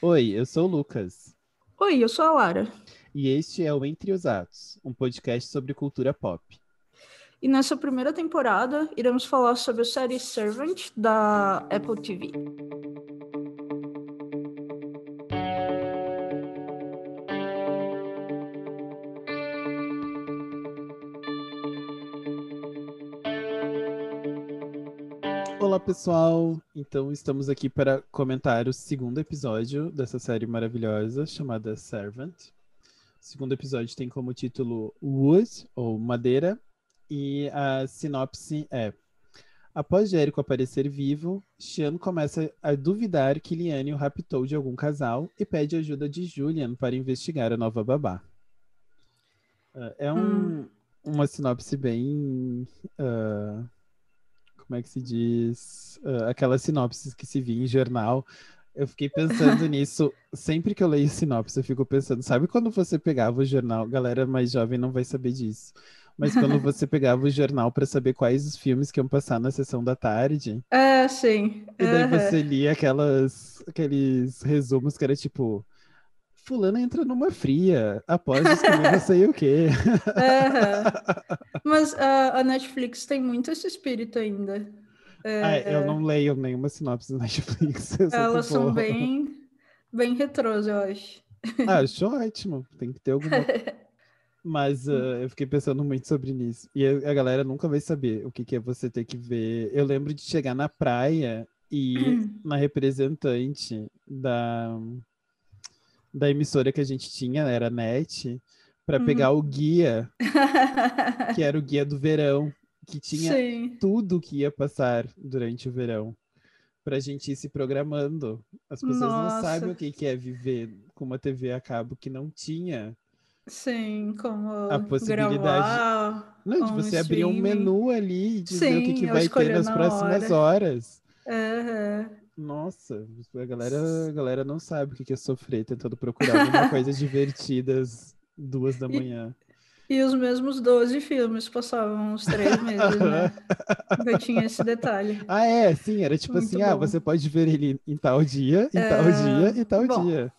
Oi, eu sou o Lucas. Oi, eu sou a Lara. E este é o Entre os Atos, um podcast sobre cultura pop. E nessa primeira temporada, iremos falar sobre a série Servant da Apple TV. Pessoal! Então, estamos aqui para comentar o segundo episódio dessa série maravilhosa chamada Servant. O segundo episódio tem como título Wood, ou Madeira, e a sinopse é: Após Jericho aparecer vivo, Sean começa a duvidar que Liane o raptou de algum casal e pede ajuda de Julian para investigar a nova babá. Uh, é um, hum. uma sinopse bem. Uh, como é que se diz? Uh, aquelas sinopses que se via em jornal. Eu fiquei pensando nisso. Sempre que eu leio sinopse, eu fico pensando, sabe quando você pegava o jornal? Galera mais jovem não vai saber disso. Mas quando você pegava o jornal para saber quais os filmes que iam passar na sessão da tarde. É, sim. E daí uhum. você lia aquelas, aqueles resumos que era tipo. Fulano entra numa fria, após descobrir não sei o quê. Uhum. Mas a, a, Netflix tem muito esse espírito ainda. É, ah, eu não leio nenhuma sinopse da Netflix. Elas são bem, bem retrôs, eu acho. Ah, acho ótimo. Tem que ter alguma. Mas uh, eu fiquei pensando muito sobre isso. E a, a, galera nunca vai saber o que, que é você ter que ver. Eu lembro de chegar na praia e na representante da da emissora que a gente tinha, era NET, para uhum. pegar o guia, que era o guia do verão, que tinha Sim. tudo que ia passar durante o verão, para a gente ir se programando. As pessoas Nossa. não sabem o que é viver com uma TV a cabo que não tinha. Sim, como a possibilidade gravar, não, de você abrir um menu ali e dizer Sim, o que, que vai ter nas próximas hora. horas. Uhum. Nossa, a galera, a galera não sabe o que é sofrer tentando procurar alguma coisa divertida às duas da manhã. E, e, os mesmos 12 filmes passavam uns três meses, né? Eu tinha esse detalhe. Ah, é, sim, era tipo Muito assim, ah, bom. ah, você pode ver ele em tal dia, em é... tal dia e tal bom. dia.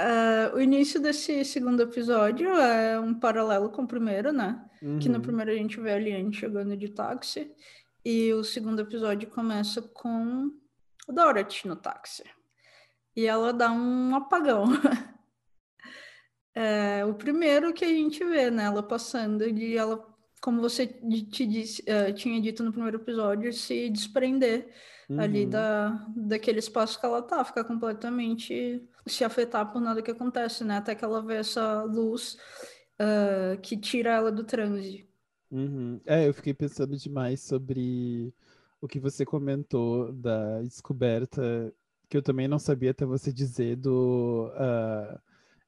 uh, o início desse segundo episódio é um paralelo com o primeiro, né? Uhum. Que no uhum. primeiro a gente vê a Liane chegando de táxi. E o segundo episódio começa com o Dorothy no táxi. E ela dá um apagão. é, o primeiro que a gente vê, né? Ela passando de ela, como você te disse, uh, tinha dito no primeiro episódio, se desprender uhum. ali da, daquele espaço que ela tá, ficar completamente se afetar por nada que acontece, né? Até que ela vê essa luz uh, que tira ela do transe. Uhum. É, eu fiquei pensando demais sobre o que você comentou da descoberta, que eu também não sabia até você dizer do. Uh,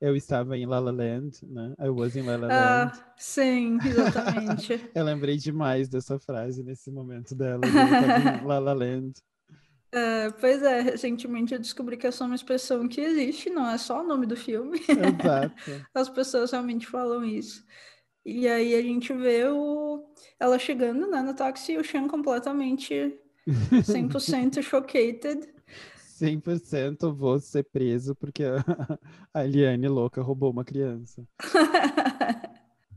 eu estava em La La Land, né? I was in La La ah, Land. Ah, sim, exatamente. eu lembrei demais dessa frase nesse momento dela. Eu estava em La La Land. É, pois é, recentemente eu descobri que essa é uma expressão que existe, não é só o nome do filme. Exato. As pessoas realmente falam isso. E aí a gente vê o... ela chegando né, no táxi e o Sean completamente 100% chocated. 100% vou ser preso porque a Eliane louca roubou uma criança.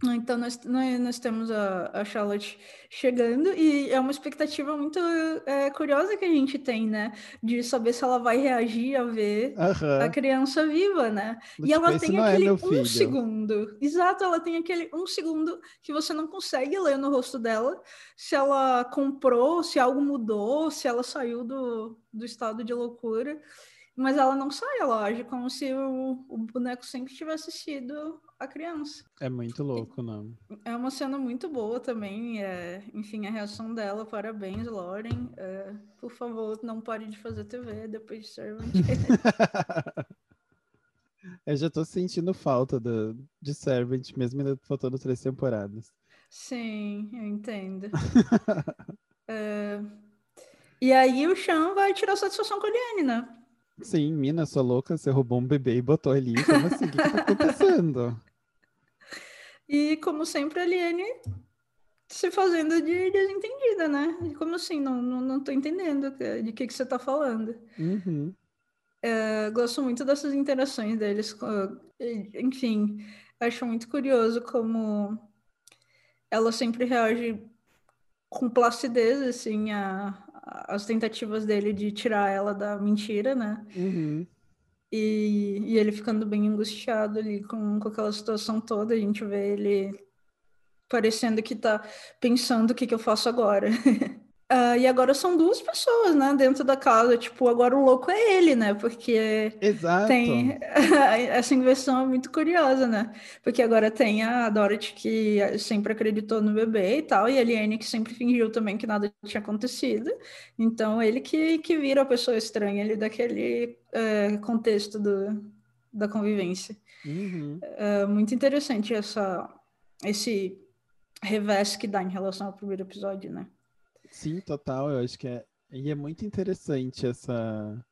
Então, nós, nós temos a, a, Charlotte chegando e é uma expectativa muito é, curiosa que a gente tem, né? De saber se ela vai reagir a ver uhum. a criança viva, né? Mas, e ela tipo, tem é aquele é um segundo. Exato, ela tem aquele um segundo que você não consegue ler no rosto dela se ela comprou, se algo mudou, se ela saiu do, do estado de loucura. Mas ela não sai, ela age como se o, o boneco sempre tivesse sido a criança. É muito louco, não? É uma cena muito boa também. É, enfim, a reação dela, parabéns, Lauren. É, por favor, não pare de fazer TV depois de Servant. eu já tô sentindo falta do, de Servant, mesmo ainda faltando três temporadas. Sim, eu entendo. é... E aí o Sean vai tirar satisfação com a Liane, né? Sim, mina, sua louca, você roubou um bebê e botou ali. Como assim? O que, que tá acontecendo? E como sempre, a Liane se fazendo de desentendida, né? Como assim? Não, não, não tô entendendo de que, que você tá falando. Uhum. É, gosto muito dessas interações deles. Enfim, acho muito curioso como ela sempre reage com placidez, assim, a, as tentativas dele de tirar ela da mentira, né? Uhum. E, e ele ficando bem angustiado ali com, com aquela situação toda, a gente vê ele parecendo que tá pensando o que, que eu faço agora. Uh, e agora são duas pessoas, né, dentro da casa. Tipo, agora o louco é ele, né? Porque Exato. tem essa inversão é muito curiosa, né? Porque agora tem a Dorothy que sempre acreditou no bebê e tal, e a Liane que sempre fingiu também que nada tinha acontecido. Então ele que, que vira a pessoa estranha ali daquele uh, contexto do, da convivência. Uhum. Uh, muito interessante essa, esse revés que dá em relação ao primeiro episódio, né? Sim, total. Eu acho que é. E é muito interessante essa.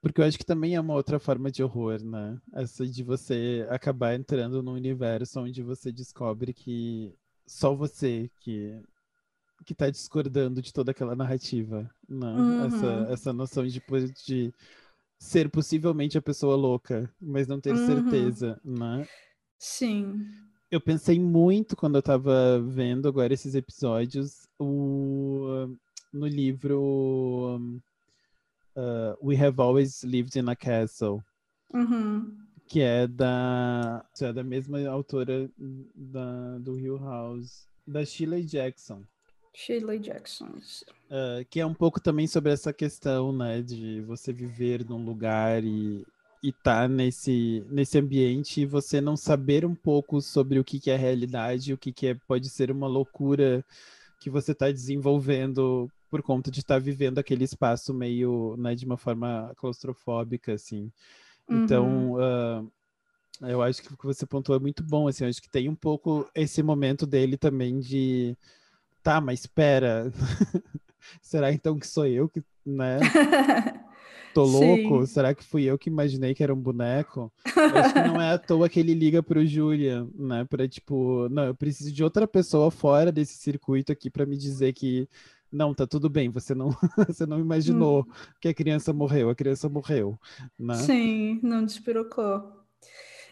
Porque eu acho que também é uma outra forma de horror, né? Essa de você acabar entrando num universo onde você descobre que só você que que tá discordando de toda aquela narrativa, né? Uhum. Essa, essa noção de, de ser possivelmente a pessoa louca, mas não ter uhum. certeza, né? Sim eu pensei muito quando eu tava vendo agora esses episódios o, no livro uh, We Have Always Lived in a Castle. Uhum. Que é da, é da mesma autora da, do Hill House, da Shirley Jackson. Shirley Jackson. Uh, que é um pouco também sobre essa questão, né, de você viver num lugar e, e tá nesse, nesse ambiente e você não saber um pouco sobre o que, que é realidade, o que, que é, pode ser uma loucura que você está desenvolvendo por conta de estar tá vivendo aquele espaço meio, né, de uma forma claustrofóbica, assim. Então, uhum. uh, eu acho que o que você pontuou é muito bom, assim, eu acho que tem um pouco esse momento dele também de, tá, mas espera, será então que sou eu que, né? tô louco? Sim. Será que fui eu que imaginei que era um boneco? acho que não é à toa que ele liga pro Julian, né? Pra tipo, não, eu preciso de outra pessoa fora desse circuito aqui para me dizer que não, tá tudo bem, você não, você não imaginou hum. que a criança morreu, a criança morreu, né? Sim, não despirocou.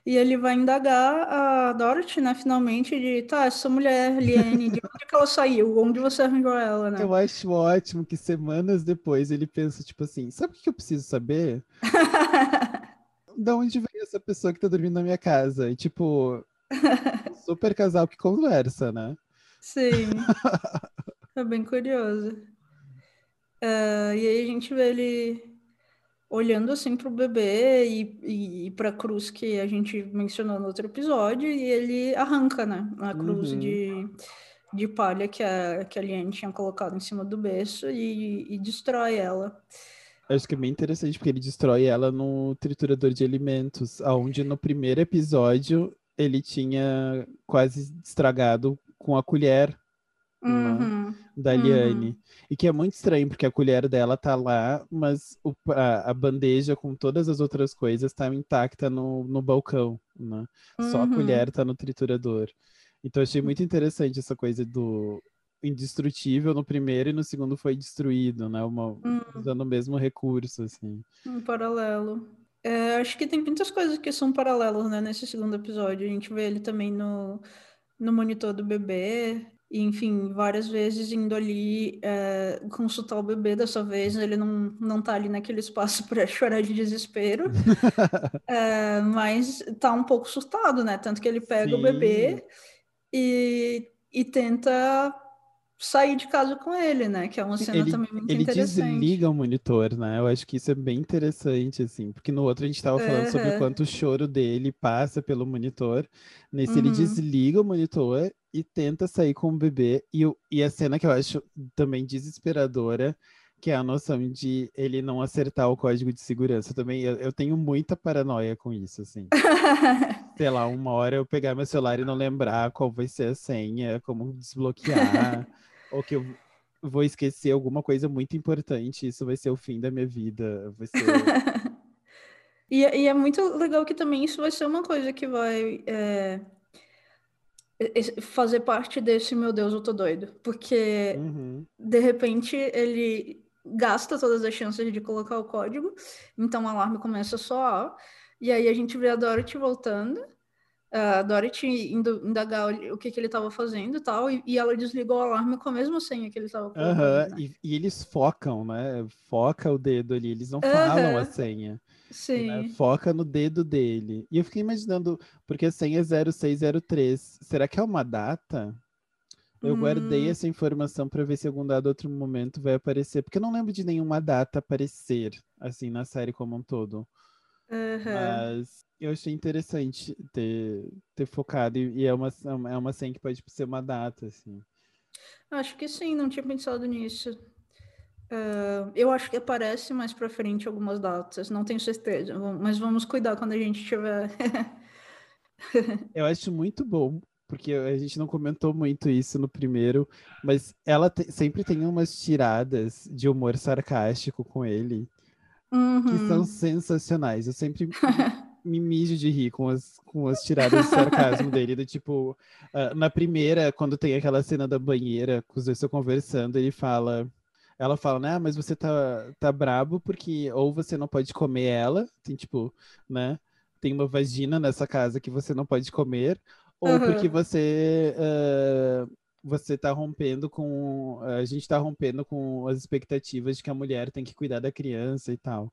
E ele vai indagar a Dorothy, né, finalmente, de tá, essa mulher, Liane, de onde que ela saiu? Onde você arranjou ela, né? Eu acho ótimo que semanas depois ele pensa, tipo assim, sabe o que eu preciso saber? da onde veio essa pessoa que tá dormindo na minha casa? E tipo, super casal que conversa, né? Sim. é bem curioso. Uh, e aí a gente vê ele olhando assim para o bebê e, e, e para a cruz que a gente mencionou no outro episódio, e ele arranca, né? A cruz uhum. de, de palha que a, que a Liane tinha colocado em cima do berço e, e destrói ela. Acho que é bem interessante porque ele destrói ela no triturador de alimentos, aonde no primeiro episódio ele tinha quase estragado com a colher uhum. da Liane. Uhum. E que é muito estranho, porque a colher dela tá lá, mas o, a, a, bandeja com todas as outras coisas tá intacta no, no balcão, né? Uhum. Só a uhum. colher tá no triturador. Então achei muito interessante essa coisa do indestrutível no primeiro e no segundo foi destruído, né? Uma, uhum. usando o mesmo recurso, assim. Um paralelo. É, acho que tem muitas coisas que são paralelas, né? Nesse segundo episódio. A gente vê ele também no, no monitor do bebê, e, enfim, várias vezes indo ali é, consultar o bebê, dessa vez ele não, não tá ali naquele espaço para chorar de desespero, é, mas tá um pouco surtado, né? Tanto que ele pega Sim. o bebê e, e tenta sair de casa com ele, né? Que é uma cena ele, também muito ele interessante. Ele desliga o monitor, né? Eu acho que isso é bem interessante, assim, porque no outro a gente estava falando uhum. sobre o quanto o choro dele passa pelo monitor. Nesse uhum. ele desliga o monitor e tenta sair com o bebê. E, e a cena que eu acho também desesperadora, que é a noção de ele não acertar o código de segurança. Também eu, eu tenho muita paranoia com isso, assim. Sei lá, uma hora eu pegar meu celular e não lembrar qual vai ser a senha, como desbloquear, ou que eu vou esquecer alguma coisa muito importante, isso vai ser o fim da minha vida. Vai ser... e, e, é muito legal que também isso vai ser uma coisa que vai. É fazer parte desse meu Deus, eu tô doido. Porque, uhum. de repente, ele gasta todas as chances de colocar o código, então o alarme começa só, e aí a gente vê a Dorothy voltando, a Dorothy indo indagar o que, que ele estava fazendo e tal, e, ela desligou o alarme com a mesma senha que ele estava colocando. Uhum. Né? E, e, eles focam, né? Foca o dedo ali, eles não falam a senha. Sim. Né? Foca no dedo dele. E eu fiquei imaginando, porque a senha é 0603, será que é uma data? Eu hum. guardei essa informação para ver se algum dado outro momento vai aparecer, porque eu não lembro de nenhuma data aparecer, assim, na série como um todo. Uhum. Mas eu achei interessante ter, ter focado, e, e é, uma, é uma senha que pode ser uma data, assim. Acho que sim, não tinha pensado nisso. Uh, eu acho que aparece mais para frente algumas datas, não tenho certeza, mas vamos cuidar quando a gente tiver. eu acho muito bom, porque a gente não comentou muito isso no primeiro, mas ela te, sempre tem umas tiradas de humor sarcástico com ele uhum. que são sensacionais. Eu sempre me mijo de rir com as, com as tiradas de sarcasmo dele. Do tipo, uh, na primeira, quando tem aquela cena da banheira, com os dois estão conversando, ele fala. Ela fala, né? Ah, mas você tá, tá brabo porque ou você não pode comer ela, tem tipo, né? Tem uma vagina nessa casa que você não pode comer, ou uhum. porque você uh, você tá rompendo com. A gente tá rompendo com as expectativas de que a mulher tem que cuidar da criança e tal.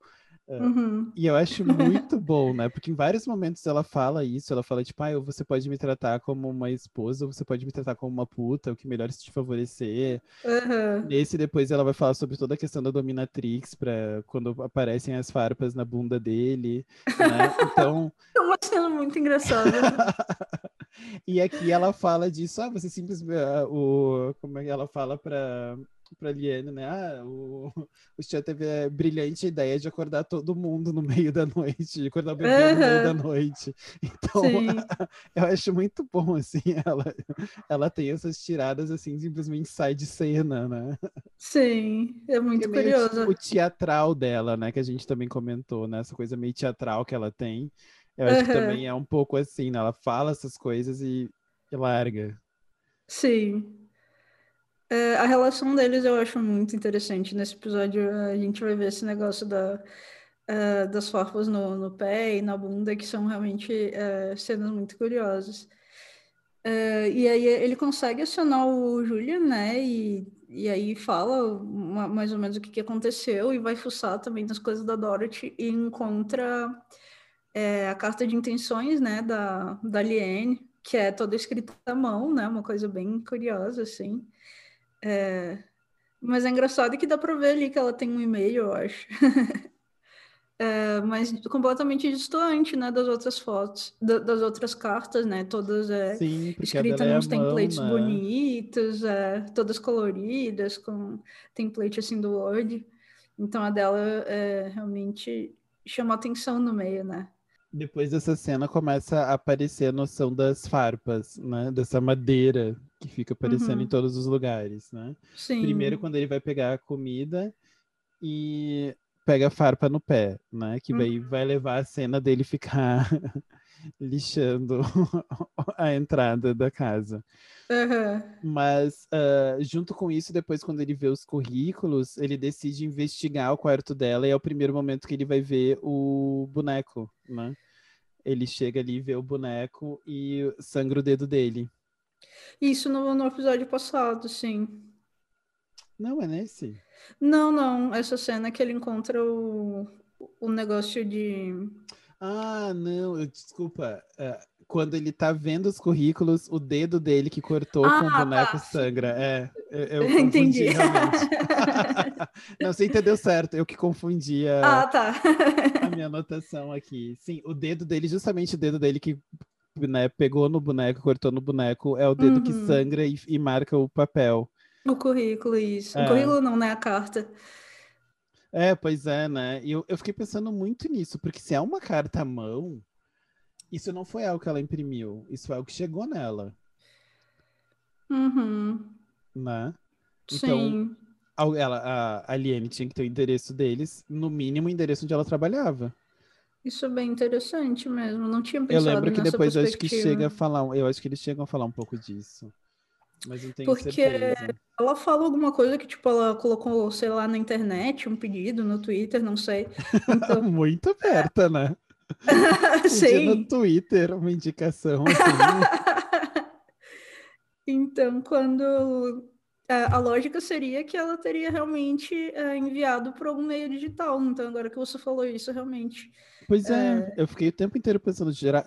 É, uhum. E eu acho muito bom, né? Porque em vários momentos ela fala isso, ela fala, tipo, ah, você pode me tratar como uma esposa, ou você pode me tratar como uma puta, o que melhor se te favorecer. Uhum. Nesse depois ela vai falar sobre toda a questão da dominatrix, para quando aparecem as farpas na bunda dele, né? Então. Uma cena muito engraçada. e aqui ela fala disso, ah, você simplesmente. Uh, o, como é que ela fala para pra Liane, né? Ah, o, o Tia teve a brilhante ideia de acordar todo mundo no meio da noite, de acordar o bebê uhum. no meio da noite. Então, eu acho muito bom, assim, ela, ela tem essas tiradas, assim, simplesmente sai de cena, né? Sim, é muito é curioso. Tipo, o teatral dela, né? Que a gente também comentou, né? Essa coisa meio teatral que ela tem. Eu acho uhum. que também é um pouco assim, né? Ela fala essas coisas e, e larga. Sim, é, a relação deles eu acho muito interessante. Nesse episódio a gente vai ver esse negócio da, uh, das farpas no, no, pé e na bunda, que são realmente uh, cenas muito curiosas. Uh, e aí ele consegue acionar o Julian, né? E, e aí fala uma, mais ou menos o que, que aconteceu e vai fuçar também nas coisas da Dorothy e encontra é, a carta de intenções, né? Da, da Liane, que é toda escrita à mão, né? Uma coisa bem curiosa, assim. É... Mas é engraçado que dá para ver ali que ela tem um e-mail, eu acho. é, mas completamente distante, né, das outras fotos, da, das outras cartas, né? Todas é, Sim, escritas é nos mão, templates né? bonitos, é, todas coloridas, com template assim do Word. Então a dela é, realmente chama atenção no meio, né? Depois dessa cena começa a aparecer a noção das farpas, né? Dessa madeira que fica aparecendo uhum. em todos os lugares, né? Sim. Primeiro quando ele vai pegar a comida e pega a farpa no pé, né? Que vai, uhum. vai levar a cena dele ficar lixando a entrada da casa. Uhum. Mas uh, junto com isso, depois quando ele vê os currículos, ele decide investigar o quarto dela e é o primeiro momento que ele vai ver o boneco, né? Ele chega ali, vê o boneco e sangra o dedo dele. Isso no, no episódio passado, sim. Não, é nesse? Não, não. Essa cena que ele encontra o, o negócio de. Ah, não, eu, desculpa. É, quando ele tá vendo os currículos, o dedo dele que cortou ah, com o ah, boneco tá. sangra. É, eu, eu Entendi. realmente. não, você entendeu certo, eu que confundia ah, tá. a minha anotação aqui. Sim, o dedo dele, justamente o dedo dele que né, pegou no boneco, cortou no boneco, é o dedo uhum. que sangra e, e, marca o papel. O currículo, isso. É. O currículo não, né? A carta. É, pois é, né? E eu, eu fiquei pensando muito nisso, porque se é uma carta à mão, isso não foi algo que ela imprimiu, isso foi algo que chegou nela. Uhum. Né? Então, Sim. ela, a Aliene tinha que ter o endereço deles, no mínimo o endereço onde ela trabalhava. Isso é bem interessante mesmo. Não tinha pensado Eu lembro que depois acho que chega a falar, eu acho que eles chegam a falar um pouco disso. Mas não tenho Porque certeza. ela fala alguma coisa que, tipo, ela colocou, sei lá, na internet, um pedido no Twitter, não sei. Então... Muito aberta, né? Sim. no Twitter, uma indicação assim. então, quando a, a, lógica seria que ela teria realmente é, enviado por algum meio digital. Então, agora que você falou isso, realmente. Pois é, é... eu fiquei o tempo inteiro pensando, gerar,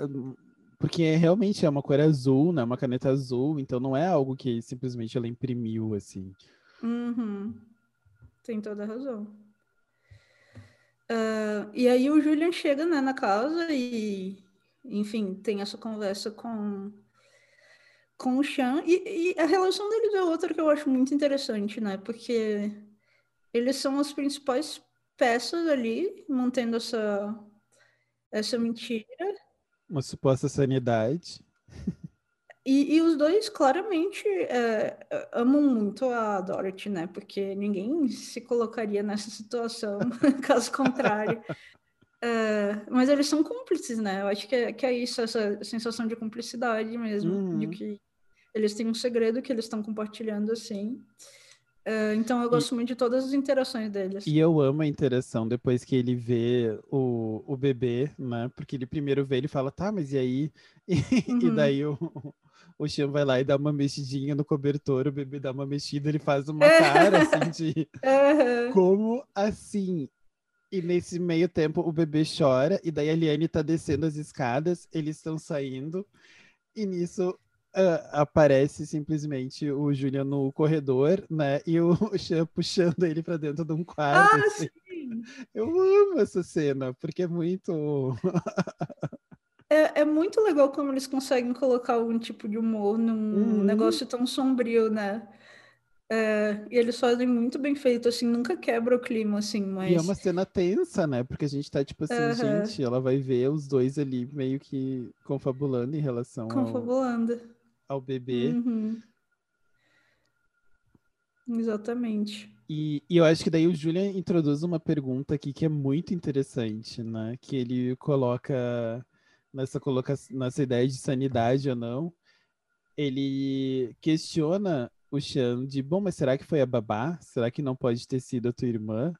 porque é, realmente é uma cor azul, né? Uma caneta azul, então não é algo que simplesmente ela imprimiu, assim. Uhum. Tem toda razão. Uh, e aí o Julian chega né, na casa e, enfim, tem essa conversa com, com o Sean. E, e a relação deles é outra que eu acho muito interessante, né? Porque eles são as principais peças ali, mantendo essa, essa mentira uma suposta sanidade. E, e os dois claramente é, amam muito a Dorothy, né? Porque ninguém se colocaria nessa situação, caso contrário. É, mas eles são cúmplices, né? Eu acho que é, que é isso, essa sensação de cumplicidade mesmo, uhum. de que eles têm um segredo que eles estão compartilhando assim. É, então eu gosto e, muito de todas as interações deles. E eu amo a interação depois que ele vê o, o bebê, né? Porque ele primeiro vê, ele fala, tá, mas e aí? E, uhum. e daí o, o Xian vai lá e dá uma mexidinha no cobertor, o bebê dá uma mexida, ele faz uma cara assim de uhum. como assim? E nesse meio tempo o bebê chora, e daí a Liane tá descendo as escadas, eles estão saindo, e nisso Uh, aparece simplesmente o Julian no corredor, né? E o Chan puxando ele para dentro de um quarto. Ah, assim. Eu amo essa cena, porque é muito. é, é muito legal como eles conseguem colocar algum tipo de humor num uhum. negócio tão sombrio, né? É, e eles fazem muito bem feito, assim, nunca quebra o clima, assim, mas... E é uma cena tensa, né? Porque a gente tá, tipo assim, uhum. gente, ela vai ver os dois ali meio que confabulando em relação confabulando. ao ao bebê. Uhum. Exatamente. E, e, eu acho que daí o Julian introduz uma pergunta aqui que é muito interessante, né? Que ele coloca nessa, coloca, nessa ideia de sanidade ou não. Ele questiona o Sean de, bom, mas será que foi a babá? Será que não pode ter sido a tua irmã?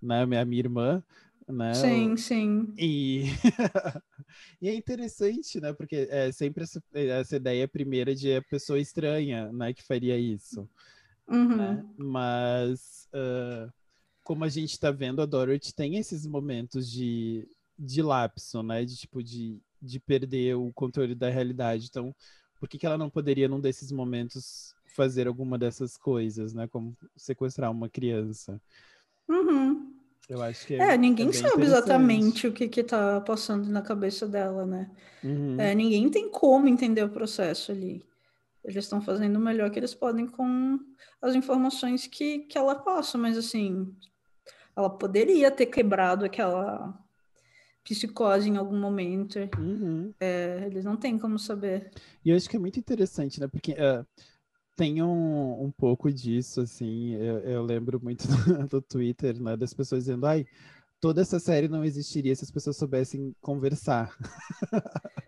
Né? A minha irmã? Né? Sim, sim. E... e é interessante, né? Porque é sempre essa, essa ideia primeira de a pessoa estranha, né? Que faria isso. Uhum. Né? Mas uh, como a gente está vendo, a Dorothy tem esses momentos de, de lapso, né? De tipo de, de perder o controle da realidade. Então, por que, que ela não poderia, num desses momentos, fazer alguma dessas coisas, né? Como sequestrar uma criança? Uhum. Eu acho que é, é ninguém é sabe exatamente o que que tá passando na cabeça dela, né? Uhum. É, ninguém tem como entender o processo ali. Eles estão fazendo o melhor que eles podem com as informações que, que ela passa, mas assim, ela poderia ter quebrado aquela psicose em algum momento. Uhum. É, eles não têm como saber. E eu acho que é muito interessante, né? Porque uh, tem um, um pouco disso, assim, eu, eu lembro muito do, do, Twitter, né, das pessoas dizendo, ai, toda essa série não existiria se as pessoas soubessem conversar.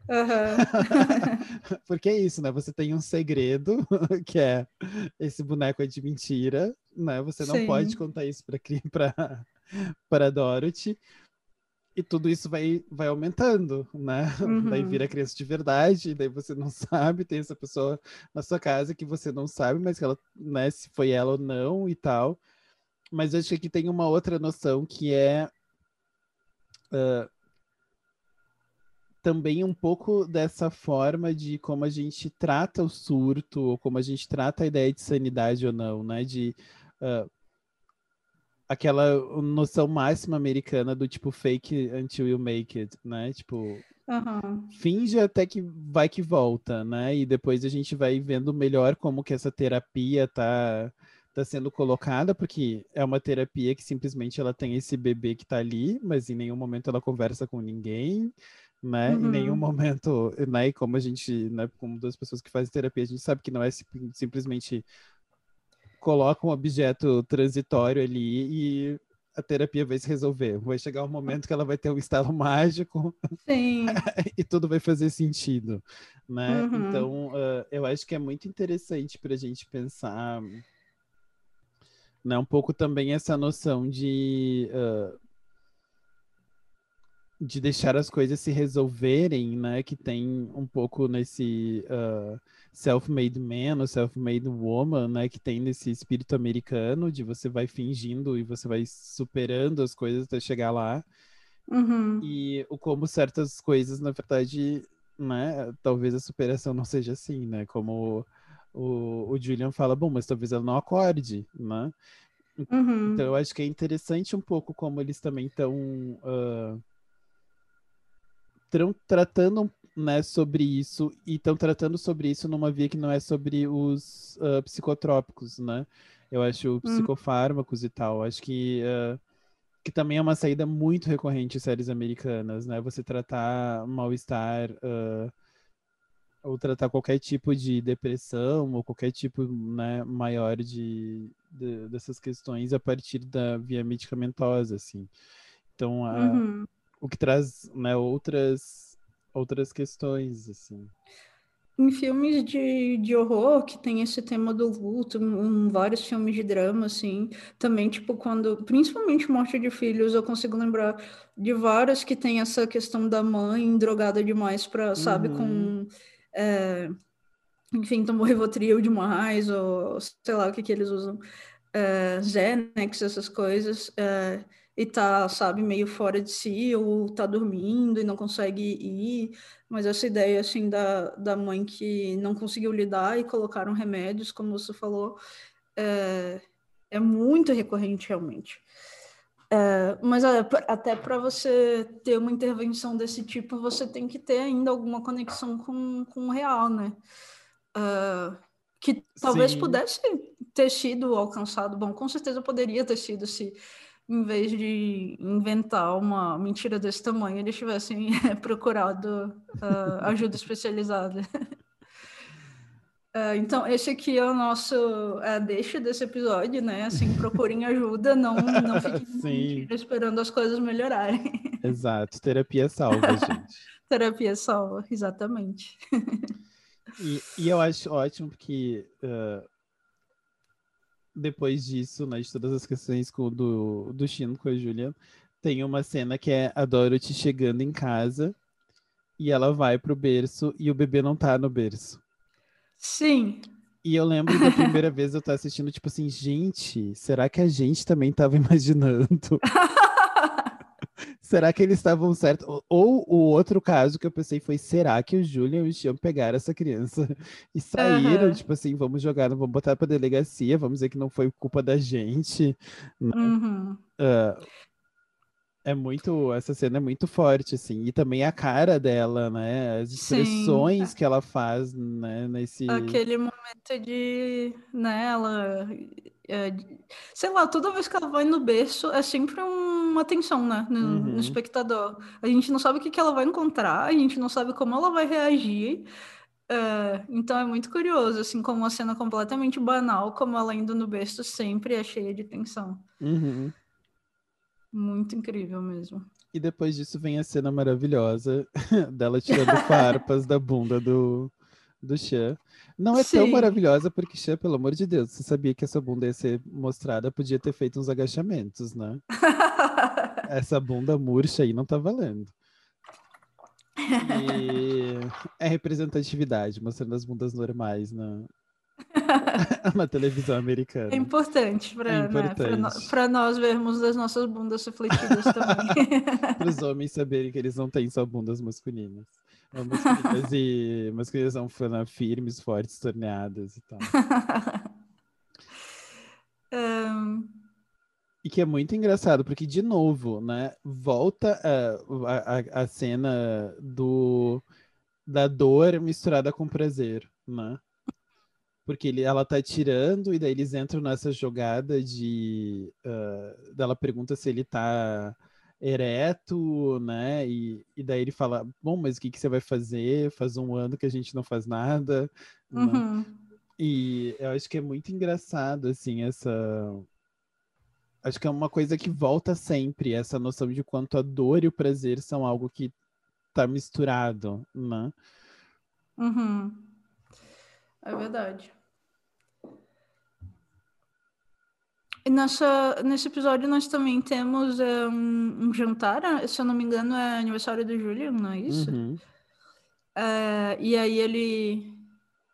Uhum. Porque é isso, né, você tem um segredo, que é esse boneco é de mentira, né, você não Sim. pode contar isso para para Dorothy, e tudo isso vai, vai aumentando, né? Uhum. Daí vira criança de verdade, daí você não sabe, tem essa pessoa na sua casa que você não sabe, mas que ela, né, se foi ela ou não e tal. Mas eu acho que aqui tem uma outra noção que é uh, também um pouco dessa forma de como a gente trata o surto, ou como a gente trata a ideia de sanidade ou não, né? De uh, aquela noção máxima americana do tipo fake until you make it, né? Tipo, uhum. finge até que vai que volta, né? E depois a gente vai vendo melhor como que essa terapia tá tá sendo colocada, porque é uma terapia que simplesmente ela tem esse bebê que tá ali, mas em nenhum momento ela conversa com ninguém, né? Uhum. Em nenhum momento, né? E como a gente, né, como duas pessoas que fazem terapia, a gente sabe que não é simplesmente coloca um objeto transitório ali e a terapia vai se resolver. Vai chegar um momento que ela vai ter um estalo mágico e tudo vai fazer sentido, né? Uhum. Então, uh, eu acho que é muito interessante para a gente pensar, né? Um pouco também essa noção de uh, de deixar as coisas se resolverem, né? Que tem um pouco nesse uh, self-made man self-made woman, né? Que tem nesse espírito americano de você vai fingindo e você vai superando as coisas até chegar lá. Uhum. E o como certas coisas, na verdade, né? Talvez a superação não seja assim, né? Como o, o Julian fala, bom, mas talvez ela não acorde, né? Uhum. Então eu acho que é interessante um pouco como eles também estão uh, estão tratando né, sobre isso e estão tratando sobre isso numa via que não é sobre os uh, psicotrópicos, né? Eu acho hum. psicofármacos e tal. Acho que uh, que também é uma saída muito recorrente em séries americanas, né? Você tratar mal-estar uh, ou tratar qualquer tipo de depressão ou qualquer tipo né, maior de, de dessas questões a partir da via medicamentosa, assim. Então, a, uhum o que traz né, outras, outras questões, assim. Em filmes de, de horror, que tem esse tema do luto, em vários filmes de drama, assim, também, tipo, quando, principalmente Morte de Filhos, eu consigo lembrar de vários que tem essa questão da mãe drogada demais para, uhum. sabe, com, uhum. é, enfim, tomou Rivotril demais, ou sei lá o que que eles usam, é, Xanax, essas coisas, é, e tá, sabe, meio fora de si, ou tá dormindo e não consegue ir, mas essa ideia, assim, da, da mãe que não conseguiu lidar e colocaram remédios, como você falou, é, é muito recorrente, realmente. É, mas é, até para você ter uma intervenção desse tipo, você tem que ter ainda alguma conexão com, com o real, né? É, que talvez Sim. pudesse ter sido alcançado. Bom, com certeza poderia ter sido se em vez de inventar uma mentira desse tamanho, eles tivessem procurado uh, ajuda especializada. Uh, então, esse aqui é o nosso uh, deixa desse episódio, né? Assim, procurem ajuda, não, não fiquem esperando as coisas melhorarem. Exato, terapia salva, gente. terapia salva, exatamente. e, e, eu acho ótimo porque uh, depois disso, né, de todas as questões com, do, do Chino com a Julia, tem uma cena que é a Dorothy chegando em casa e ela vai pro berço e o bebê não tá no berço. Sim. E eu lembro da primeira vez eu tava assistindo, tipo assim, gente, será que a gente também tava imaginando? será que eles estavam certos? Ou o outro caso que eu pensei foi: será que o Julian e o Sean pegaram essa criança e saíram? Uhum. Tipo assim, vamos jogar, vamos botar pra delegacia, vamos dizer que não foi culpa da gente. Né? Uhum. Uh, é muito, essa cena é muito forte, assim, e também a cara dela, né, as expressões Sim. que ela faz, né, nesse... Aquele momento de, né, ela, sei lá, toda vez que ela vai no berço, é sempre uma tensão, né, no, uhum. no espectador. A gente não sabe o que, que ela vai encontrar, a gente não sabe como ela vai reagir, é, então é muito curioso, assim, como uma cena completamente banal, como ela indo no berço sempre é cheia de tensão. Uhum. Muito incrível mesmo. E depois disso vem a cena maravilhosa dela tirando farpas da bunda do, do Xan. Não é Sim. tão maravilhosa porque, Xan, pelo amor de Deus, você sabia que essa bunda ia ser mostrada, podia ter feito uns agachamentos, né? essa bunda murcha aí não tá valendo. E é representatividade, mostrando as bundas normais na, na televisão americana. É importante para é né, nós vermos as nossas bundas refletidas também. para os homens saberem que eles não têm só bundas masculinas. Masculinas e masculinas são firmes, fortes, torneadas e tal. um... E que é muito engraçado, porque, de novo, né, volta a, a, a cena do, da dor misturada com prazer, né? porque ele, ela tá tirando e daí eles entram nessa jogada de uh, dela pergunta se ele tá ereto, né? E, e daí ele fala, bom, mas o que, que você vai fazer? Faz um ano que a gente não faz nada. Né? Uhum. E eu acho que é muito engraçado, assim, essa acho que é uma coisa que volta sempre, essa noção de quanto a dor e o prazer são algo que tá misturado, né? Uhum. É verdade. E nessa, nesse episódio nós também temos é, um, um, jantar, ah, se eu não me engano é aniversário do Julian, não é isso? Uhum. É, e aí ele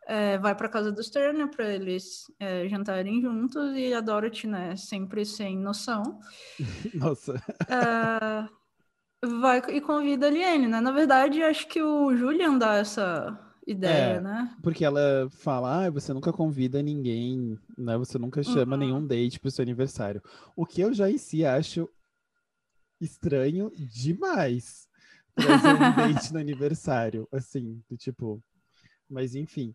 é, vai para casa dos Turner para eles é, jantarem juntos e a Dorothy, né, sempre sem noção. Nossa. É, vai e convida a Liane, né? Na verdade, acho que o Julian dá essa ideia, é, né? Porque ela fala, ah, você nunca convida ninguém, né? Você nunca chama uhum. nenhum date pro seu aniversário. O que eu já em si acho estranho demais. Trazer um date no aniversário, assim, do tipo... Mas enfim,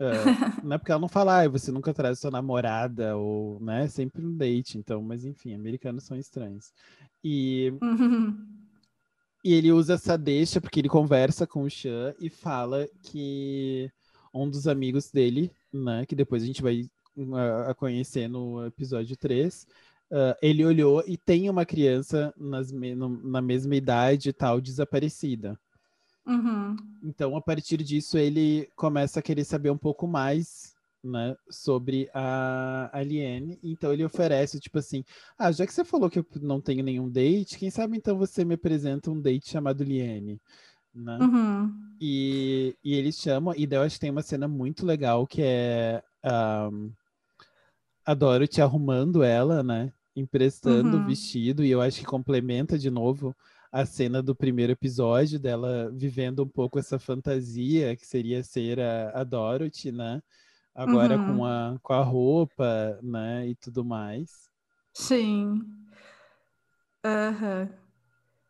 é, não é porque ela não fala, ah, você nunca traz sua namorada, ou, né, sempre um date, então, mas enfim, americanos são estranhos. E, uhum. E ele usa essa deixa porque ele conversa com o Chan e fala que um dos amigos dele, né, que depois a gente vai uh, conhecer no episódio 3, uh, ele olhou e tem uma criança nas, no, na mesma idade e tal, desaparecida. Uhum. Então, a partir disso, ele começa a querer saber um pouco mais né, sobre a Aliene. Então, ele oferece, tipo assim: Ah, já que você falou que eu não tenho nenhum date, quem sabe então você me apresenta um date chamado Liene. Né? Uhum. E, e eles chamam, e daí eu acho que tem uma cena muito legal que é um, a Dorothy arrumando ela, né? Emprestando uhum. o vestido, e eu acho que complementa de novo a cena do primeiro episódio dela vivendo um pouco essa fantasia que seria ser a, a Dorothy, né? Agora uhum. com, a, com a roupa, né? E tudo mais. Sim. Uhum.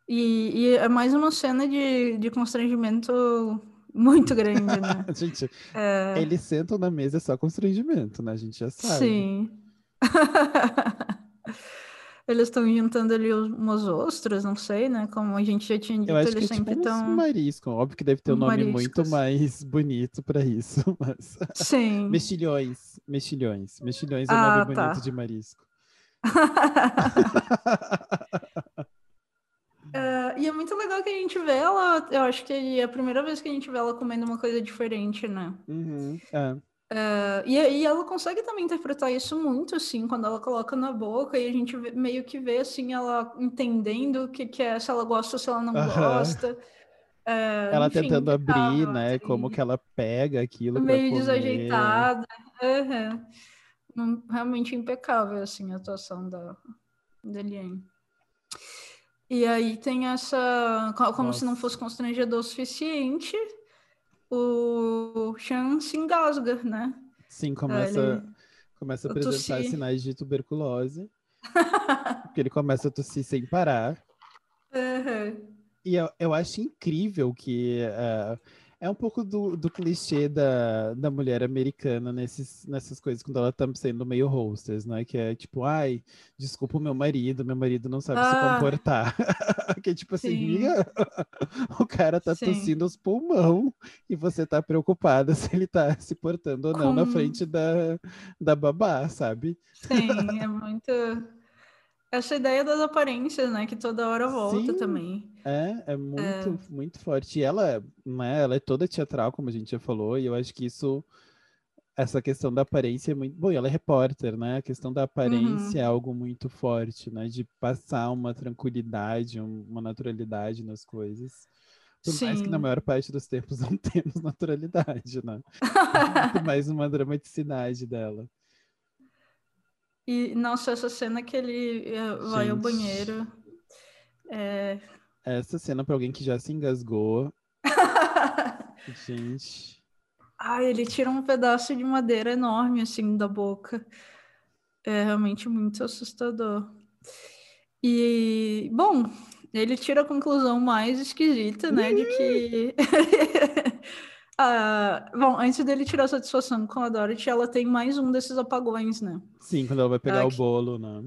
E, e é mais uma cena de, de constrangimento muito grande, né? gente, é... eles sentam na mesa é só constrangimento, né? A gente já sabe. Sim. Eles estão juntando ali umas ostras, não sei, né? Como a gente já tinha dito, eles é sempre estão. Tipo marisco, óbvio que deve ter um nome muito mais bonito para isso. Mas... Sim. Mexilhões. Mexilhões. Mexilhões é ah, nome tá. bonito de marisco. É, e é muito legal que a gente vê ela. Eu acho que é a primeira vez que a gente vê ela comendo uma coisa diferente, né? Uhum, é. Uh, e, e ela consegue também interpretar isso muito, assim, quando ela coloca na boca e a gente vê, meio que vê, assim, ela entendendo o que, que é, se ela gosta ou se ela não gosta. Uh, ela enfim, tentando abrir, né, assim, como que ela pega aquilo Meio desajeitada. Uhum. Realmente impecável, assim, a atuação da, da Lien. E aí tem essa... Como Nossa. se não fosse constrangedor o suficiente o Chan se engasga, né? Sim, começa, ele... começa a apresentar sinais de tuberculose. porque ele começa a tossir sem parar. Uhum. E eu, eu acho incrível que uh, é um pouco do, do clichê da, da mulher americana nesses, nessas coisas, quando ela tá sendo meio hostess, né? Que é tipo, ai, desculpa o meu marido, meu marido não sabe ah. se comportar. que é tipo assim, miga, o cara tá Sim. tossindo os pulmão e você tá preocupada se ele tá se portando ou não na frente da, da babá, sabe? Sim, é muito essa ideia das aparências, né? Que toda hora volta Sim, também. É, é muito, é. muito forte. E ela, né, ela é toda teatral, como a gente já falou, e eu acho que isso, essa questão da aparência é muito. Bom, ela é repórter, né? A questão da aparência uhum. é algo muito forte, né? De passar uma tranquilidade, uma naturalidade nas coisas. Por Sim. mais que na maior parte dos tempos não temos naturalidade, né? muito mais uma dramaticidade dela. E, nossa, essa cena que ele eh, vai Gente. ao banheiro. É... Essa cena para alguém que já se engasgou. Gente. Ai, ele tira um pedaço de madeira enorme, assim, da boca. É realmente muito assustador. E, bom, ele tira a conclusão mais esquisita, né, de que Uh, bom, antes dele tirar satisfação com a Dorothy, ela tem mais um desses apagões, né? Sim, quando ela vai pegar uh, o bolo, né?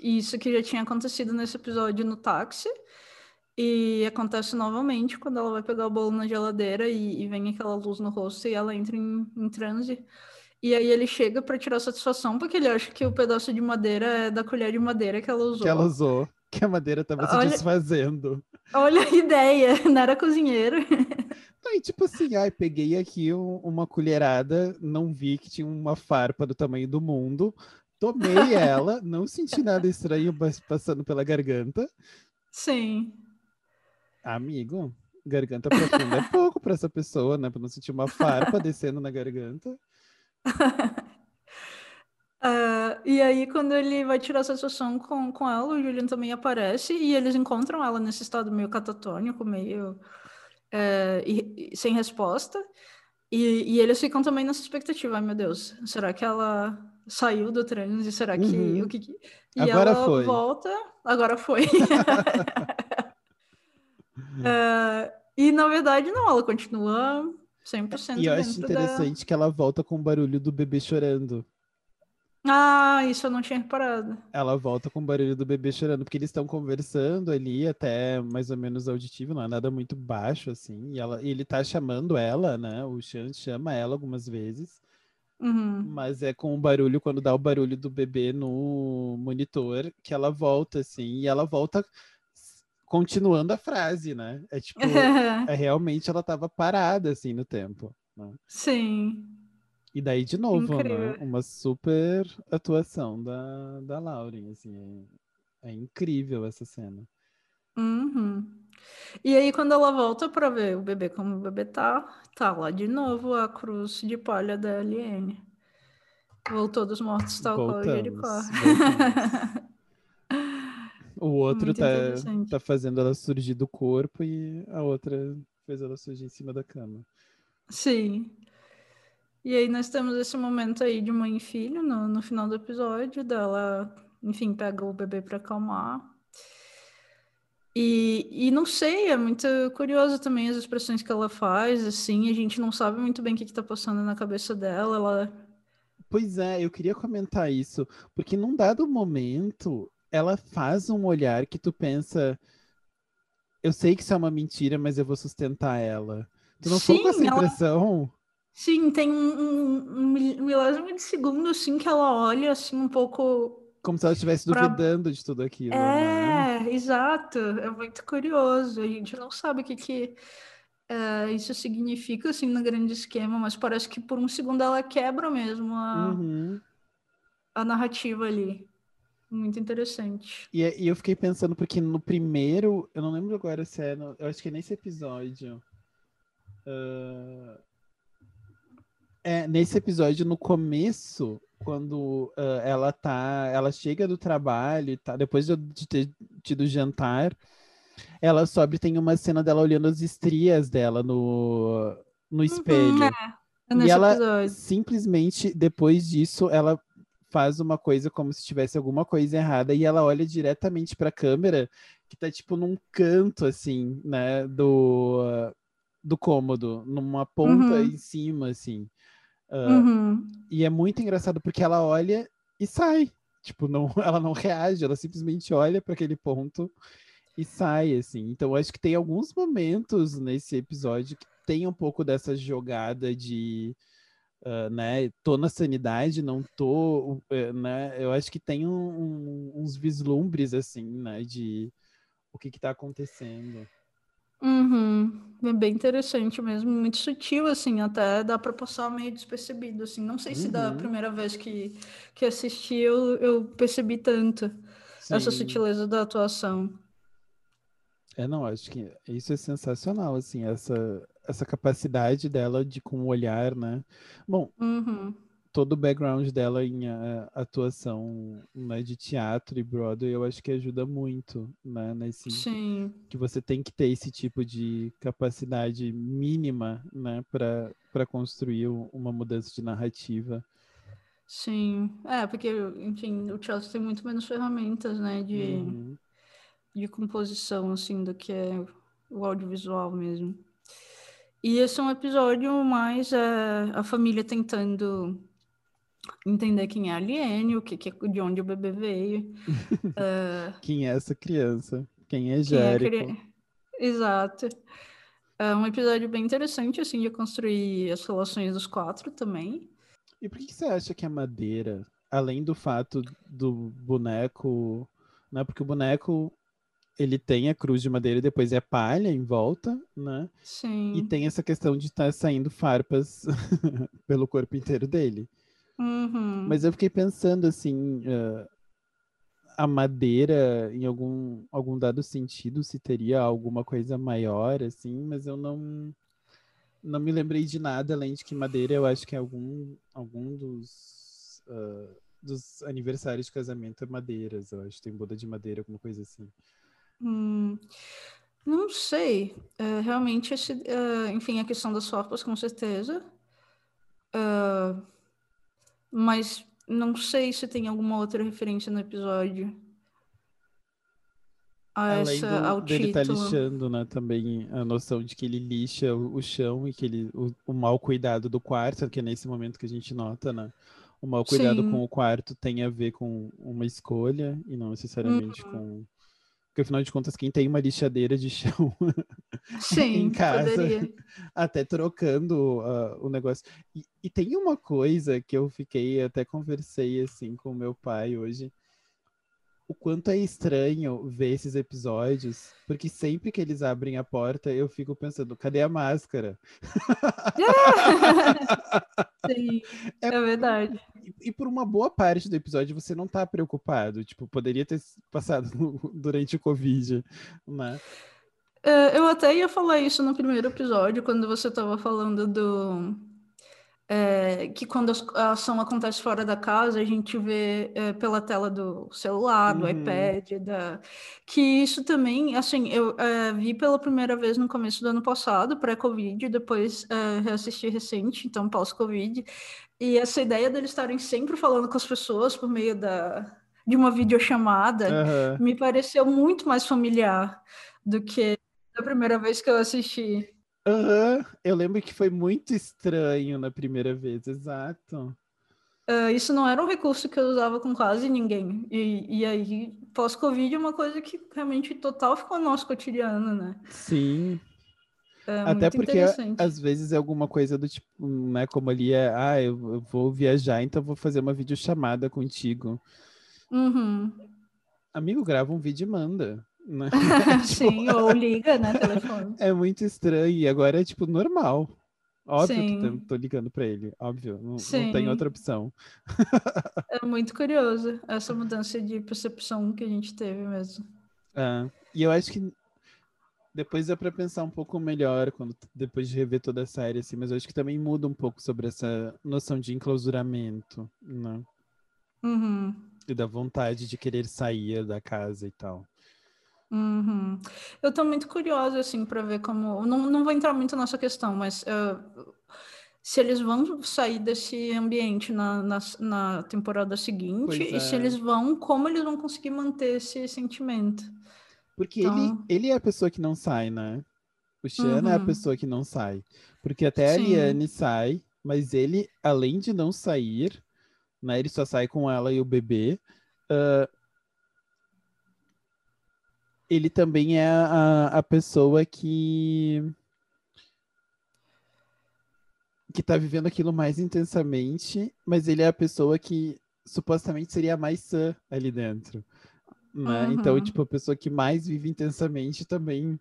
Isso que já tinha acontecido nesse episódio no táxi. E acontece novamente quando ela vai pegar o bolo na geladeira e, e vem aquela luz no rosto e ela entra em, em transe. E aí ele chega para tirar satisfação porque ele acha que o pedaço de madeira é da colher de madeira que ela usou. Que ela usou, que a madeira estava se desfazendo. Olha a ideia, não era cozinheiro. E tipo assim, ai, peguei aqui um, uma colherada, não vi que tinha uma farpa do tamanho do mundo, tomei ela, não senti nada estranho passando pela garganta. Sim. Amigo, garganta profunda é pouco para essa pessoa, né? Para não sentir uma farpa descendo na garganta. Uh, e aí, quando ele vai tirar satisfação com, com ela, o Julian também aparece e eles encontram ela nesse estado meio catatônico, meio é, e, e, sem resposta. E, e, eles ficam também nessa expectativa, ai meu Deus, será que ela saiu do transe? Será que uhum. o que, E agora ela foi. volta, agora foi. uh, e na verdade não, ela continua 100% E eu acho interessante da... que ela volta com o barulho do bebê chorando. Ah, isso eu não tinha reparado. Ela volta com o barulho do bebê chorando, porque eles estão conversando ali, até mais ou menos auditivo, não é nada muito baixo, assim. E, ela, e ele tá chamando ela, né? O Chan chama ela algumas vezes. Uhum. Mas é com o barulho, quando dá o barulho do bebê no monitor, que ela volta, assim. E ela volta continuando a frase, né? É tipo, é, realmente ela tava parada, assim, no tempo. Né? Sim. E daí, de novo, né? Uma super atuação da, da Lauren, assim. É, é incrível essa cena. Uhum. E aí, quando ela volta para ver o bebê como o bebê tá, tá lá de novo a cruz de palha da Aliene. Voltou dos mortos, tal qual Jericó. o outro tá, tá fazendo ela surgir do corpo e a outra fez ela surgir em cima da cama. Sim. E aí nós temos esse momento aí de mãe e filho no, no final do episódio, dela, enfim, pega o bebê para acalmar. E, e não sei, é muito curioso também as expressões que ela faz, assim, a gente não sabe muito bem o que, está passando na cabeça dela, ela... Pois é, eu queria comentar isso, porque num dado momento, ela faz um olhar que tu pensa, eu sei que isso é uma mentira, mas eu vou sustentar ela. Tu não Sim, com essa impressão? Ela... Sim, tem um, um, milésimo de segundo, assim, que ela olha, assim, um pouco... Como se ela estivesse pra... duvidando de tudo aquilo, É, né? exato. É muito curioso. A gente não sabe o que que... É, isso significa assim no grande esquema, mas parece que por um segundo ela quebra mesmo a, uhum. a narrativa ali. Muito interessante. E, e, eu fiquei pensando, porque no primeiro, eu não lembro agora se é, no, eu acho que é nesse episódio. Uh, é, nesse episódio, no começo, quando uh, ela tá. Ela chega do trabalho e tá, depois de, de ter tido jantar, ela sobe tem uma cena dela olhando as estrias dela no, no uhum, espelho. Uhum, é. E ela episódio. simplesmente, depois disso, ela faz uma coisa como se tivesse alguma coisa errada e ela olha diretamente para a câmera que tá tipo num canto assim, né, do do cômodo, numa ponta uhum. em cima assim. Uh, uhum. E é muito engraçado porque ela olha e sai. Tipo, não, ela não reage, ela simplesmente olha para aquele ponto e sai, assim. Então, acho que tem alguns momentos nesse episódio que tem um pouco dessa jogada de, uh, né, tô na sanidade, não tô, uh, né, eu acho que tem um, um, uns vislumbres, assim, né, de o que que tá acontecendo. Uhum. É bem interessante mesmo, muito sutil, assim, até dá para passar meio despercebido, assim. Não sei se da uhum. primeira vez que, que assisti eu, eu percebi tanto Sim. essa sutileza da atuação. É, não, acho que isso é sensacional, assim, essa, essa capacidade dela de com o olhar, né? Bom, uhum todo o background dela em a, atuação né, de teatro e Broadway, eu acho que ajuda muito, né? Nesse, Sim. Que você tem que ter esse tipo de capacidade mínima, né? Para construir uma mudança de narrativa. Sim, é, porque, enfim, o teatro tem muito menos ferramentas, né? De, uhum. de composição, assim, do que é o audiovisual mesmo. E esse é um episódio mais é, a família tentando entender quem é a Aliene, o que, que de onde o bebê veio. uh, quem é essa criança? Quem é Jérico? Quem é cri... Exato. É um episódio bem interessante, assim, de construir as relações dos quatro também. E por que, que você acha que a madeira, além do fato do boneco, né? Porque o boneco ele tem a cruz de madeira e depois é palha em volta, né? Sim. E tem essa questão de estar tá saindo farpas pelo corpo inteiro dele. Uhum. Mas eu fiquei pensando assim, uh, a madeira, em algum, algum dado sentido, se teria alguma coisa maior, assim, mas eu não não me lembrei de nada além de que madeira eu acho que é algum, algum dos, uh, dos aniversários de casamento é madeiras, eu acho. Tem boda de madeira, alguma coisa assim. Hum, não sei. É, realmente, esse, uh, enfim, a questão das farpas, com certeza. Uh, mas não sei se tem alguma outra referência no episódio. A Além essa, do, ao dele tá lixando, né? Também a noção de que ele lixa o, o chão e que ele o, o mau cuidado do quarto, que é nesse momento que a gente nota, né? O mau cuidado Sim. com o quarto tem a ver com uma escolha e não necessariamente uhum. com porque afinal de contas, quem tem uma lixadeira de chão Sim, em casa, poderia. até trocando uh, o negócio. E, e, tem uma coisa que eu fiquei, até conversei assim com meu pai hoje, o quanto é estranho ver esses episódios, porque sempre que eles abrem a porta, eu fico pensando, cadê a máscara? Sim, é, é verdade. E, e, por uma boa parte do episódio você não tá preocupado, tipo, poderia ter passado durante o Covid, né? Eu até ia falar isso no primeiro episódio, quando você estava falando do é, que quando a ação acontece fora da casa, a gente vê é, pela tela do celular, do uhum. iPad, da... que isso também, assim, eu é, vi pela primeira vez no começo do ano passado, pré-Covid, depois é, reassisti recente, então pós-Covid, e essa ideia deles estarem sempre falando com as pessoas por meio da, de uma videochamada uhum. me pareceu muito mais familiar do que a primeira vez que eu assisti. Uhum. Eu lembro que foi muito estranho na primeira vez, exato. Uh, isso não era um recurso que eu usava com quase ninguém. E, e aí, pós-Covid, é uma coisa que realmente total ficou no nosso cotidiano, né? Sim. É Até porque às vezes é alguma coisa do tipo, né? Como ali é, ah, eu, eu vou viajar, então vou fazer uma videochamada contigo. Uhum. Amigo, grava um vídeo e manda. Né? Sim, tipo... ou liga, né, telefone. É muito estranho. E agora é, tipo, normal. Óbvio Sim. que tô ligando para ele, óbvio, não, não, tem outra opção. é muito curioso essa mudança de percepção que a gente teve mesmo. É, e eu acho que depois dá para pensar um pouco melhor quando depois de rever toda a série, assim, mas eu acho que também muda um pouco sobre essa noção de enclausuramento, né? Uhum. E da vontade de querer sair da casa e tal. Uhum. Eu estou muito curiosa, assim, para ver como. Não, não vou entrar muito nessa questão, mas uh, se eles vão sair desse ambiente na, na, na temporada seguinte é. e se é. eles vão, como eles vão conseguir manter esse sentimento. Porque então... ele, ele é a pessoa que não sai, né? O Xian uhum. é a uhum. pessoa que não sai. Porque até Sim. a Liane sai, mas ele, além de não sair, né? Ele só sai com ela e o bebê. Uh, ele também é a, a pessoa que que tá vivendo aquilo mais intensamente, mas ele é a pessoa que supostamente seria mais sã ali dentro. Né? Uhum. Então, tipo, a pessoa que mais vive intensamente também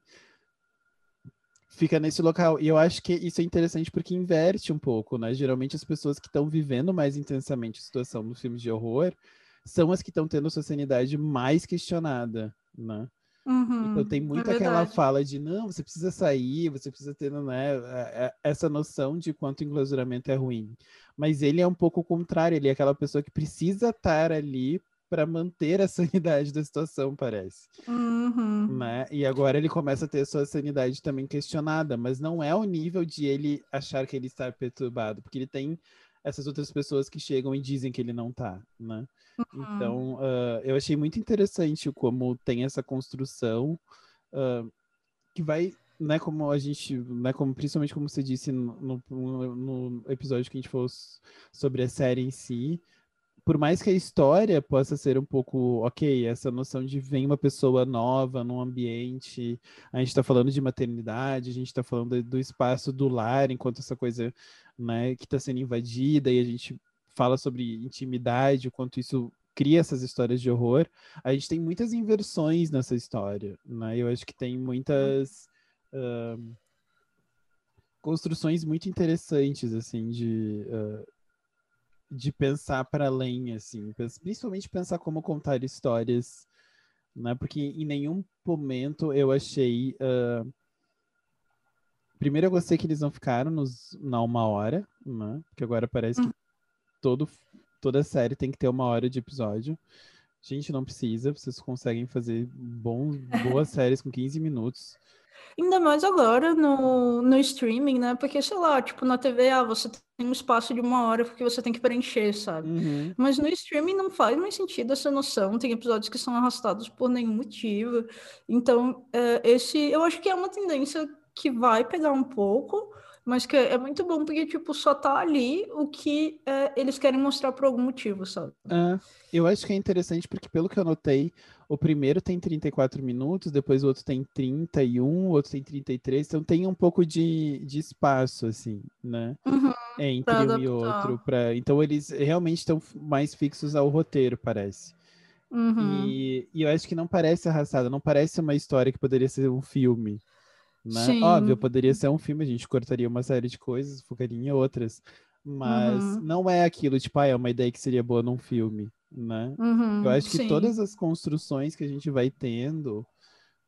fica nesse local. E eu acho que isso é interessante porque inverte um pouco, né? Geralmente as pessoas que estão vivendo mais intensamente a situação nos filmes de horror são as que estão tendo sua sanidade mais questionada, né? Uhum, então tem muito é aquela fala de não, você precisa sair, você precisa ter né, é, é, essa noção de quanto o enclausuramento é ruim. Mas ele é um pouco o contrário, ele é aquela pessoa que precisa estar ali para manter a sanidade da situação, parece. Uhum. Né? E agora ele começa a ter a sua sanidade também questionada, mas não é o nível de ele achar que ele está perturbado, porque ele tem essas outras pessoas que chegam e dizem que ele não tá, né? Uhum. Então, uh, eu achei muito interessante como tem essa construção uh, que vai, né, como a gente, né, como, principalmente como você disse no, no, no episódio que a gente falou sobre a série em si, por mais que a história possa ser um pouco, ok, essa noção de vem uma pessoa nova num ambiente, a gente está falando de maternidade, a gente está falando do espaço do lar, enquanto essa coisa, né, que está sendo invadida, e a gente fala sobre intimidade, o quanto isso cria essas histórias de horror, a gente tem muitas inversões nessa história, né? Eu acho que tem muitas uh, construções muito interessantes, assim, de, uh, de pensar para além, assim, principalmente pensar como contar histórias, né? Porque em nenhum momento eu achei uh, Primeiro eu gostei que eles não ficaram nos, na uma hora, né? Porque agora parece que hum. todo toda série tem que ter uma hora de episódio. Gente, não precisa, vocês conseguem fazer bons, boas séries com 15 minutos. Ainda mais agora no, no streaming, né? Porque, sei lá, tipo, na TV, ah, você tem um espaço de uma hora porque você tem que preencher, sabe? Uhum. Mas no streaming não faz mais sentido essa noção. Tem episódios que são arrastados por nenhum motivo. Então, é, esse eu acho que é uma tendência que vai pegar um pouco, mas que é muito bom porque, tipo, só tá ali o que é, eles querem mostrar por algum motivo, sabe? É, eu acho que é interessante porque, pelo que eu notei, o primeiro tem 34 minutos, depois o outro tem 31, o outro tem 33, então tem um pouco de, de espaço, assim, né? Uhum, entre um e outro. Pra... Então eles realmente estão mais fixos ao roteiro, parece. Uhum. E, e eu acho que não parece arrastada, não parece uma história que poderia ser um filme. Né? Sim. Óbvio, poderia ser um filme, a gente cortaria uma série de coisas, focaria em outras. Mas uhum. não é aquilo, tipo, ah, é uma ideia que seria boa num filme, né? Uhum, Eu acho que sim. todas as construções que a gente vai tendo,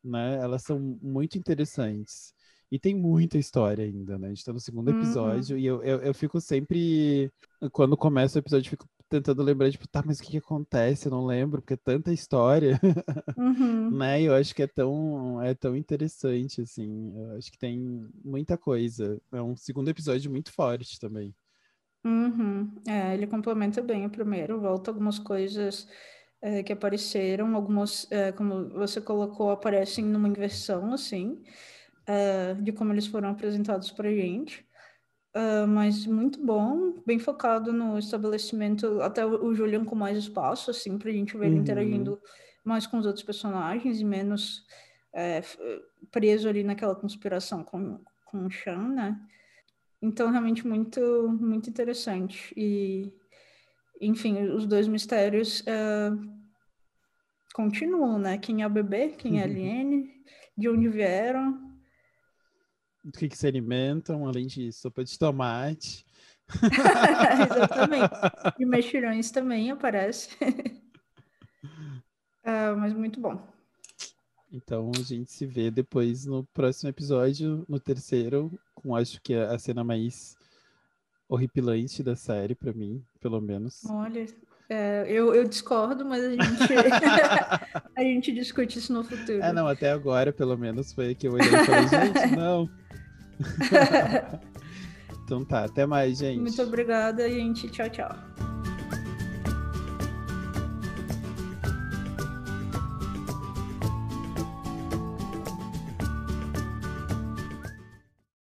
né, elas são muito interessantes. E tem muita história ainda, né? A gente tá no segundo uhum. episódio uhum. e eu, eu, eu, fico sempre. Quando começa o episódio, eu fico tentando lembrar, tipo, tá, mas o que, que acontece? Eu não lembro, porque é tanta história, uhum. né? Eu acho que é tão, é tão interessante, assim. Eu acho que tem muita coisa. É um segundo episódio muito forte também. Uhum. É, ele complementa bem o primeiro, volta algumas coisas é, que apareceram, algumas, é, como você colocou, aparecem numa inversão, assim, é, de como eles foram apresentados pra gente. Uh, mas muito bom, bem focado no estabelecimento, até o Julian com mais espaço, assim, pra gente ver ele uhum. interagindo mais com os outros personagens e menos é, preso ali naquela conspiração com, com o Sean, né? Então, realmente muito, muito interessante. E, enfim, os dois mistérios uh, continuam, né? Quem é o bebê, quem é a Aliene, de onde vieram, do que, que se alimentam, além de sopa de tomate. Exatamente. E mexilhões também aparece. uh, mas muito bom. Então a gente se vê depois no próximo episódio, no terceiro, com acho que a cena mais horripilante da série, para mim, pelo menos. Olha, é, eu, eu, discordo, mas a gente, a gente discute isso no futuro. É, não, até agora, pelo menos, foi que eu olhei e falei, gente, não. então tá, até mais, gente. Muito obrigada, gente. Tchau, tchau.